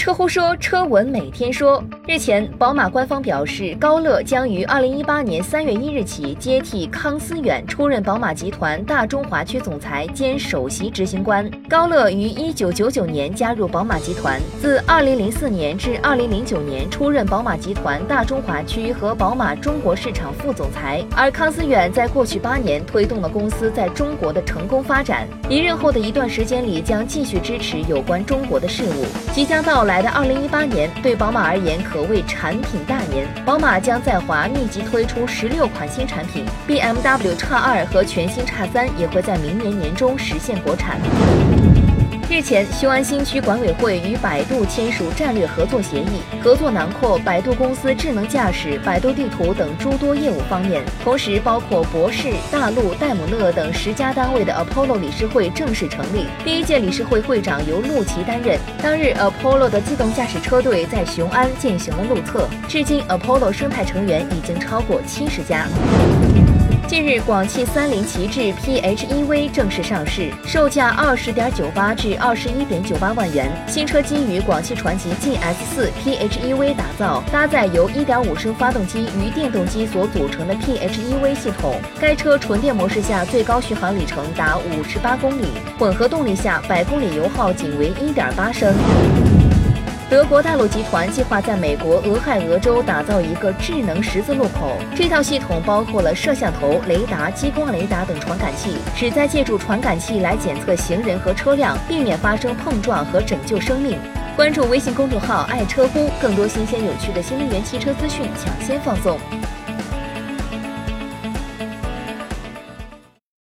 车呼说，车文每天说。日前，宝马官方表示，高乐将于二零一八年三月一日起接替康思远出任宝马集团大中华区总裁兼首席执行官。高乐于一九九九年加入宝马集团，自二零零四年至二零零九年出任宝马集团大中华区和宝马中国市场副总裁。而康思远在过去八年推动了公司在中国的成功发展，离任后的一段时间里将继续支持有关中国的事务。即将到来的二零一八年，对宝马而言可。所谓产品大年，宝马将在华密集推出十六款新产品，BMW X 二和全新 X 三也会在明年年中实现国产。日前，雄安新区管委会与百度签署战略合作协议，合作囊括百度公司智能驾驶、百度地图等诸多业务方面，同时包括博世、大陆、戴姆勒等十家单位的 Apollo 理事会正式成立。第一届理事会会长由陆琪担任。当日，Apollo 的自动驾驶车队在雄安进行了路测，至今 Apollo 生态成员已经超过七十家。近日，广汽三菱旗帜 PHEV 正式上市，售价二十点九八至二十一点九八万元。新车基于广汽传祺 GS 四 PHEV 打造，搭载由一点五升发动机与电动机所组成的 PHEV 系统。该车纯电模式下最高续航里程达五十八公里，混合动力下百公里油耗仅为一点八升。德国大陆集团计划在美国俄亥俄州打造一个智能十字路口。这套系统包括了摄像头、雷达、激光雷达等传感器，旨在借助传感器来检测行人和车辆，避免发生碰撞和拯救生命。关注微信公众号“爱车乎”，更多新鲜有趣的新能源汽车资讯抢先放送。